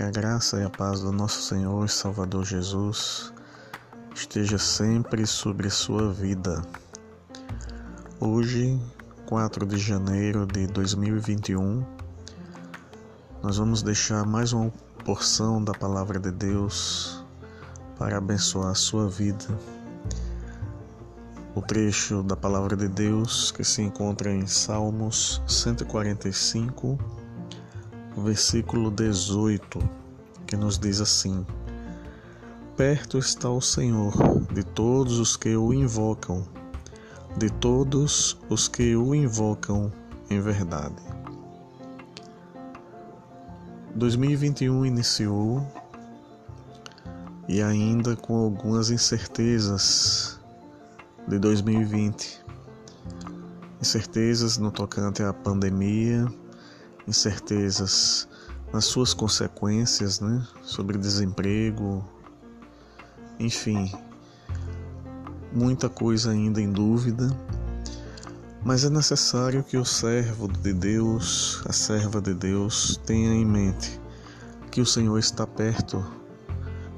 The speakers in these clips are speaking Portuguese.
Que a graça e a paz do nosso Senhor e Salvador Jesus esteja sempre sobre sua vida. Hoje, 4 de janeiro de 2021, nós vamos deixar mais uma porção da palavra de Deus para abençoar a sua vida. O trecho da palavra de Deus que se encontra em Salmos 145 versículo 18, que nos diz assim: Perto está o Senhor de todos os que o invocam, de todos os que o invocam em verdade. 2021 iniciou e ainda com algumas incertezas de 2020. Incertezas no tocante à pandemia, incertezas nas suas consequências, né? Sobre desemprego, enfim, muita coisa ainda em dúvida, mas é necessário que o servo de Deus, a serva de Deus, tenha em mente que o Senhor está perto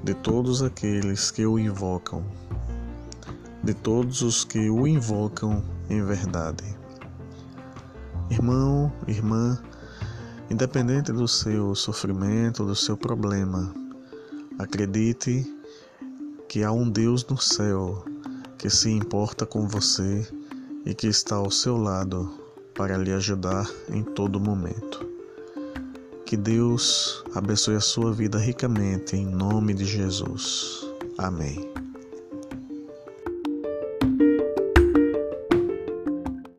de todos aqueles que o invocam, de todos os que o invocam em verdade. Irmão, irmã, Independente do seu sofrimento, do seu problema, acredite que há um Deus no céu que se importa com você e que está ao seu lado para lhe ajudar em todo momento. Que Deus abençoe a sua vida ricamente em nome de Jesus. Amém.